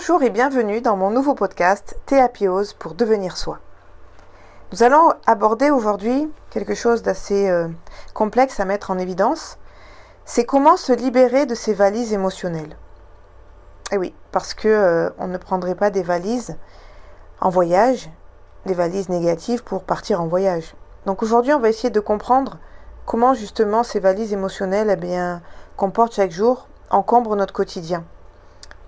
Bonjour et bienvenue dans mon nouveau podcast Théapiose pour devenir soi. Nous allons aborder aujourd'hui quelque chose d'assez euh, complexe à mettre en évidence. C'est comment se libérer de ces valises émotionnelles. Et eh oui, parce que euh, on ne prendrait pas des valises en voyage, des valises négatives pour partir en voyage. Donc aujourd'hui, on va essayer de comprendre comment justement ces valises émotionnelles, eh qu'on porte chaque jour, encombrent notre quotidien.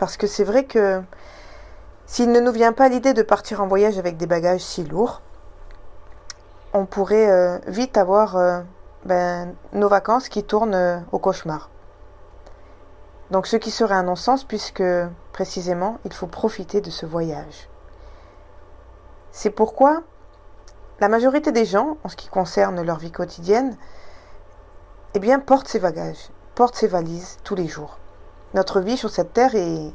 Parce que c'est vrai que s'il ne nous vient pas l'idée de partir en voyage avec des bagages si lourds, on pourrait euh, vite avoir euh, ben, nos vacances qui tournent euh, au cauchemar. Donc ce qui serait un non-sens puisque précisément il faut profiter de ce voyage. C'est pourquoi la majorité des gens, en ce qui concerne leur vie quotidienne, eh bien portent ces bagages, portent ces valises tous les jours. Notre vie sur cette terre est,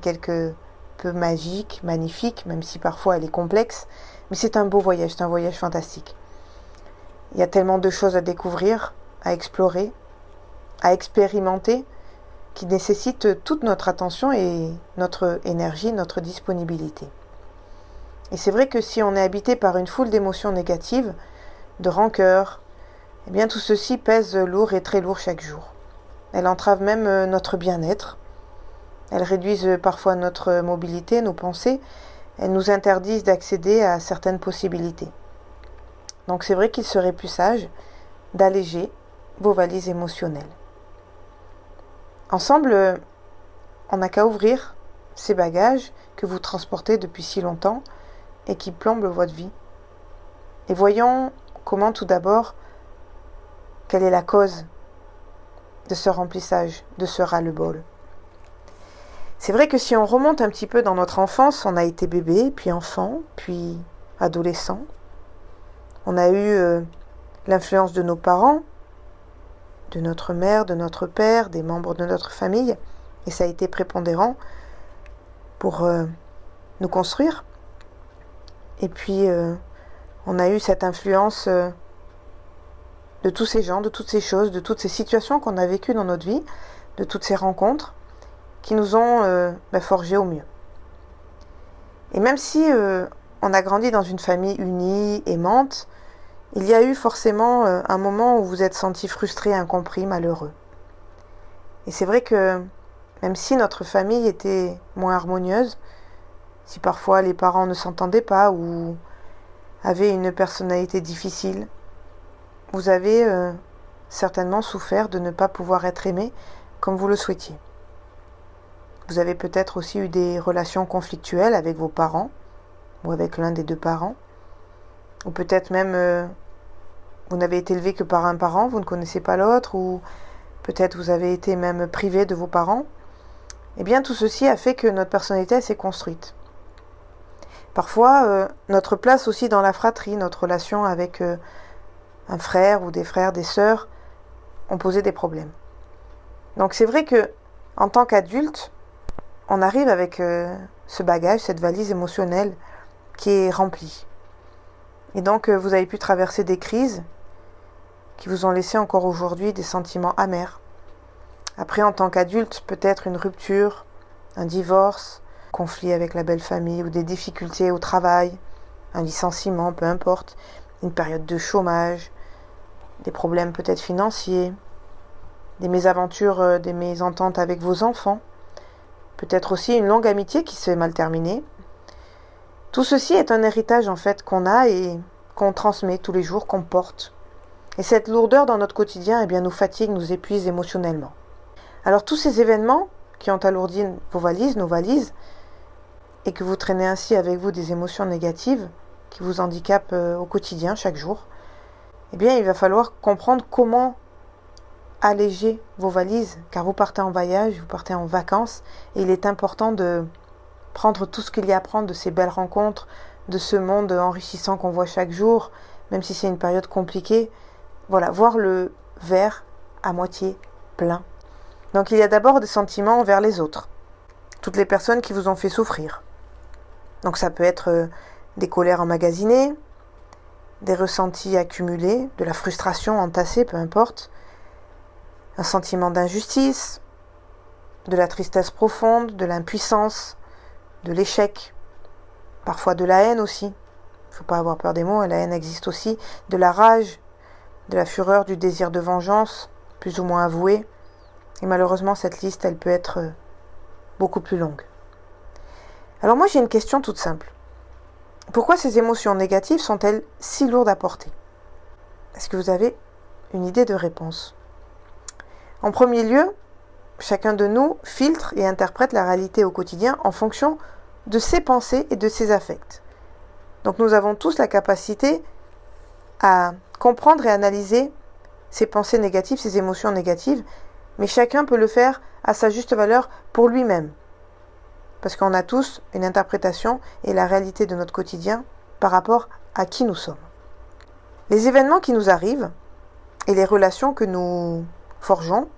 quelque peu magique, magnifique, même si parfois elle est complexe, mais c'est un beau voyage, c'est un voyage fantastique. Il y a tellement de choses à découvrir, à explorer, à expérimenter, qui nécessitent toute notre attention et notre énergie, notre disponibilité. Et c'est vrai que si on est habité par une foule d'émotions négatives, de rancœur, eh bien tout ceci pèse lourd et très lourd chaque jour. Elle entrave même euh, notre bien-être. Elles réduisent parfois notre mobilité, nos pensées. Elles nous interdisent d'accéder à certaines possibilités. Donc c'est vrai qu'il serait plus sage d'alléger vos valises émotionnelles. Ensemble, on n'a qu'à ouvrir ces bagages que vous transportez depuis si longtemps et qui plombent votre vie. Et voyons comment tout d'abord, quelle est la cause de ce remplissage, de ce ras-le-bol. C'est vrai que si on remonte un petit peu dans notre enfance, on a été bébé, puis enfant, puis adolescent, on a eu euh, l'influence de nos parents, de notre mère, de notre père, des membres de notre famille, et ça a été prépondérant pour euh, nous construire. Et puis, euh, on a eu cette influence de tous ces gens, de toutes ces choses, de toutes ces situations qu'on a vécues dans notre vie, de toutes ces rencontres qui nous ont bah, forgés au mieux. Et même si on a grandi dans une famille unie, aimante, il y a eu forcément euh, un moment où vous êtes senti frustré, incompris, malheureux. Et c'est vrai que même si notre famille était moins harmonieuse, si parfois les parents ne s'entendaient pas ou avaient une personnalité difficile, vous avez euh, certainement souffert de ne pas pouvoir être aimé comme vous le souhaitiez. Vous avez peut-être aussi eu des relations conflictuelles avec vos parents, ou avec l'un des deux parents. Ou peut-être même euh, vous n'avez été élevé que par un parent, vous ne connaissez pas l'autre, ou peut-être vous avez été même privé de vos parents. Eh bien, tout ceci a fait que notre personnalité s'est construite. Parfois, euh, notre place aussi dans la fratrie, notre relation avec un frère ou des frères, des sœurs, ont posé des problèmes. Donc c'est vrai que en tant qu'adulte, on arrive avec ce bagage, cette valise émotionnelle qui est rempli. Et donc euh, vous avez pu traverser des crises qui vous ont laissé encore aujourd'hui des sentiments amers. Après, en tant qu'adulte, peut-être une rupture, un divorce, conflit avec la belle famille ou des difficultés au travail, un licenciement, peu importe, une période de chômage, des problèmes peut-être financiers, des mésaventures, euh, des mésententes avec vos enfants, peut-être aussi une longue amitié qui s'est mal terminée, tout ceci est un héritage en fait qu'on a et qu'on transmet tous les jours, qu'on porte. Et cette lourdeur dans notre quotidien eh bien, nous fatigue, nous épuise émotionnellement. Alors tous ces événements qui ont alourdi vos valises, nos valises, et que vous traînez ainsi avec vous des émotions négatives qui vous handicapent euh, au quotidien, chaque jour, eh bien il va falloir comprendre comment alléger vos valises, car vous partez en voyage, vous partez en vacances, et il est important de prendre tout ce qu'il y a à prendre de ces belles rencontres, de ce monde enrichissant qu'on voit chaque jour, même si c'est une période compliquée. Voilà, voir le verre à moitié plein. Donc il y a d'abord des sentiments envers les autres, toutes les personnes qui vous ont fait souffrir. Donc ça peut être euh, des colères emmagasinées, des ressentis accumulés, de la frustration entassée, peu importe, un sentiment d'injustice, de la tristesse profonde, de l'impuissance, de l'échec, parfois de la haine aussi. Il ne faut pas avoir peur des mots, la haine existe aussi, de la rage, de la fureur, du désir de vengeance, plus ou moins avoué. Et malheureusement, cette liste, elle peut être euh, beaucoup plus longue. Alors moi, j'ai une question toute simple. Pourquoi ces émotions négatives sont-elles si lourdes à porter? Est-ce que vous avez une idée de réponse? En premier lieu, chacun de nous filtre et interprète la réalité au quotidien en fonction de ses pensées et de ses affects. Donc nous avons tous la capacité à comprendre et analyser ces pensées négatives, ces émotions négatives, mais chacun peut le faire à sa juste valeur pour lui-même. Parce qu'on a tous une interprétation et la réalité de notre quotidien par rapport à qui nous sommes. Les événements qui nous arrivent et les relations que nous forgeons,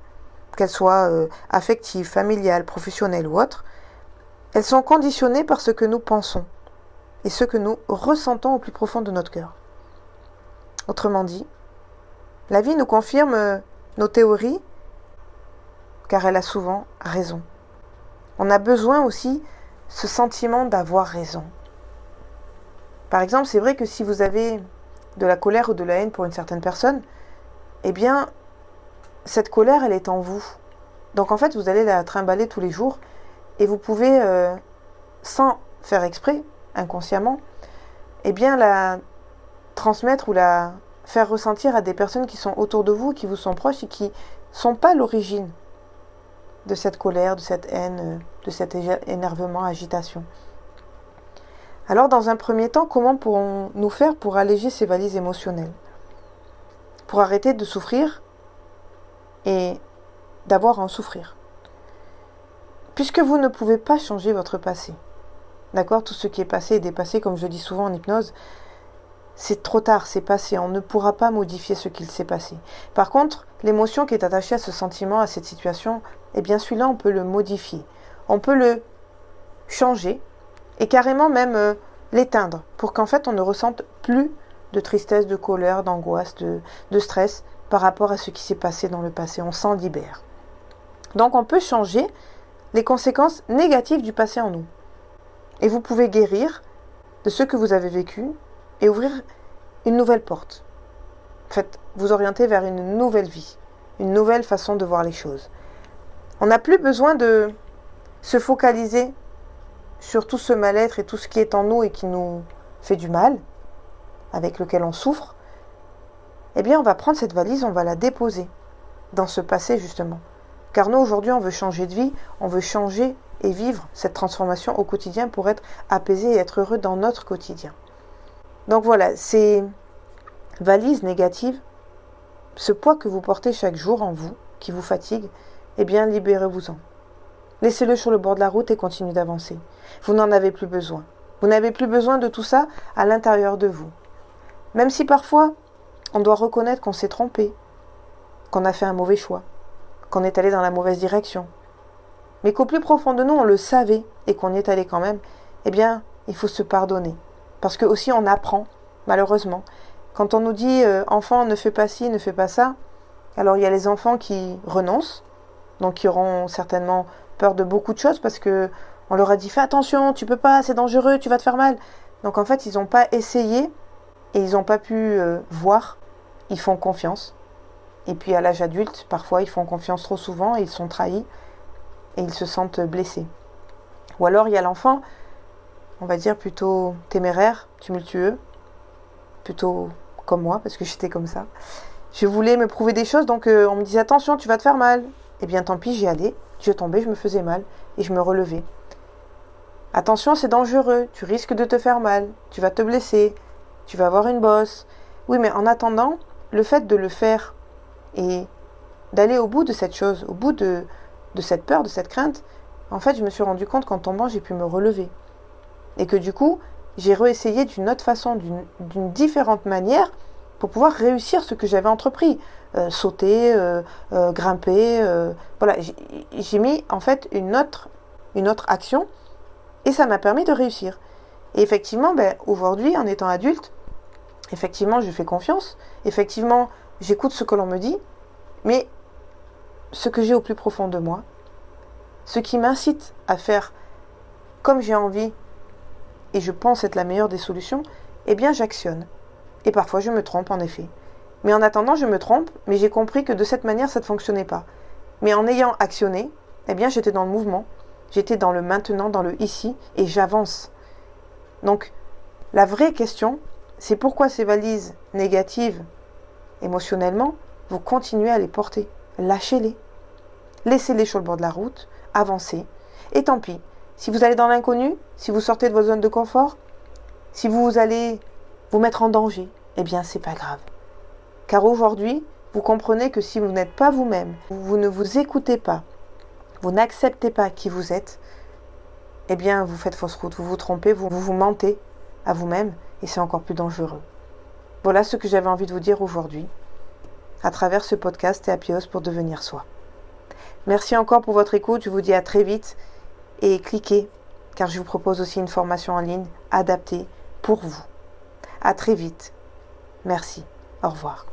qu'elles soient euh, affectives, familiales, professionnelles ou autres, elles sont conditionnées par ce que nous pensons et ce que nous ressentons au plus profond de notre cœur. Autrement dit, la vie nous confirme euh, nos théories car elle a souvent raison. On a besoin aussi ce sentiment d'avoir raison. Par exemple, c'est vrai que si vous avez de la colère ou de la haine pour une certaine personne, eh bien, cette colère, elle est en vous. Donc en fait, vous allez la trimballer tous les jours et vous pouvez, euh, sans faire exprès, inconsciemment, eh bien la transmettre ou la faire ressentir à des personnes qui sont autour de vous, qui vous sont proches et qui ne sont pas l'origine de cette colère, de cette haine, euh, de cet énervement, agitation. Alors dans un premier temps, comment pourrons-nous faire pour alléger ces valises émotionnelles? Pour arrêter de souffrir et d'avoir à en souffrir. Puisque vous ne pouvez pas changer votre passé. D'accord? Tout ce qui est passé est dépassé, comme je dis souvent en hypnose. C'est trop tard, c'est passé. On ne pourra pas modifier ce qu'il s'est passé. Par contre, l'émotion qui est attachée à ce sentiment, à cette situation, eh bien celui-là, on peut le modifier. On peut le changer et carrément même euh, l'éteindre pour qu'en fait on ne ressente plus de tristesse, de colère, d'angoisse, de, de stress par rapport à ce qui s'est passé dans le passé. On s'en libère. Donc on peut changer les conséquences négatives du passé en nous. Et vous pouvez guérir de ce que vous avez vécu et ouvrir une nouvelle porte. Vous orienter vers une nouvelle vie, une nouvelle façon de voir les choses. On n'a plus besoin de se focaliser sur tout ce mal-être et tout ce qui est en nous et qui nous fait du mal, avec lequel on souffre. Eh bien, on va prendre cette valise, on va la déposer dans ce passé justement. Car nous, aujourd'hui, on veut changer de vie, on veut changer et vivre cette transformation au quotidien pour être apaisé et être heureux dans notre quotidien. Donc voilà, ces valises négatives, ce poids que vous portez chaque jour en vous, qui vous fatigue, eh bien, libérez-vous-en. Laissez-le sur le bord de la route et continuez d'avancer. Vous n'en avez plus besoin. Vous n'avez plus besoin de tout ça à l'intérieur de vous. Même si parfois, on doit reconnaître qu'on s'est trompé, qu'on a fait un mauvais choix qu'on est allé dans la mauvaise direction, mais qu'au plus profond de nous, on le savait et qu'on y est allé quand même, eh bien, il faut se pardonner. Parce que aussi, on apprend, malheureusement. Quand on nous dit euh, enfant, ne fais pas ci, ne fais pas ça, alors il y a les enfants qui renoncent, donc qui auront certainement peur de beaucoup de choses parce que on leur a dit fais attention, tu peux pas, c'est dangereux, tu vas te faire mal. Donc en fait, ils n'ont pas essayé et ils n'ont pas pu euh, voir. Ils font confiance. Et puis à l'âge adulte, parfois ils font confiance trop souvent et ils sont trahis et ils se sentent blessés. Ou alors il y a l'enfant, on va dire plutôt téméraire, tumultueux, plutôt comme moi, parce que j'étais comme ça. Je voulais me prouver des choses, donc euh, on me disait attention, tu vas te faire mal. Eh bien tant pis, j'y allais, je tombais, je me faisais mal et je me relevais. Attention, c'est dangereux, tu risques de te faire mal, tu vas te blesser, tu vas avoir une bosse. Oui, mais en attendant, le fait de le faire et d'aller au bout de cette chose, au bout de, de cette peur, de cette crainte, en fait, je me suis rendu compte qu'en tombant, j'ai pu me relever. Et que du coup, j'ai réessayé d'une autre façon, d'une différente manière, pour pouvoir réussir ce que j'avais entrepris. Euh, sauter, euh, euh, grimper, voilà. J'ai mis en fait une autre, une autre action et ça m'a permis de réussir. Et effectivement, ben, aujourd'hui, en étant adulte, effectivement, je fais confiance. Effectivement, j'écoute ce que l'on me dit, mais ce que j'ai au plus profond de moi, ce qui m'incite à faire comme j'ai envie et je pense être la meilleure des solutions, eh bien j'actionne. Et parfois je me trompe en effet. Mais en attendant, je me trompe, mais j'ai compris que de cette manière, ça ne fonctionnait pas. Mais en ayant actionné, eh bien j'étais dans le mouvement, j'étais dans le maintenant, dans le ici, et j'avance. Donc, la vraie question, c'est pourquoi ces valises négatives, émotionnellement, vous continuez à les porter? Lâchez-les. Laissez-les sur le bord de la route, avancez. Et tant pis, si vous allez dans l'inconnu, si vous sortez de vos zones de confort, si vous allez vous mettre en danger, eh bien c'est pas grave. Car aujourd'hui, vous comprenez que si vous n'êtes pas vous-même, vous ne vous écoutez pas, vous n'acceptez pas qui vous êtes, eh bien vous faites fausse route, vous vous trompez, vous vous, mentez à vous-même et c'est encore plus dangereux. Voilà ce que j'avais envie de vous dire aujourd'hui à travers ce podcast et Apios pour devenir soi. Merci encore pour votre écoute, je vous dis à très vite et cliquez car je vous propose aussi une formation en ligne adaptée pour vous. À très vite. Merci. Au revoir.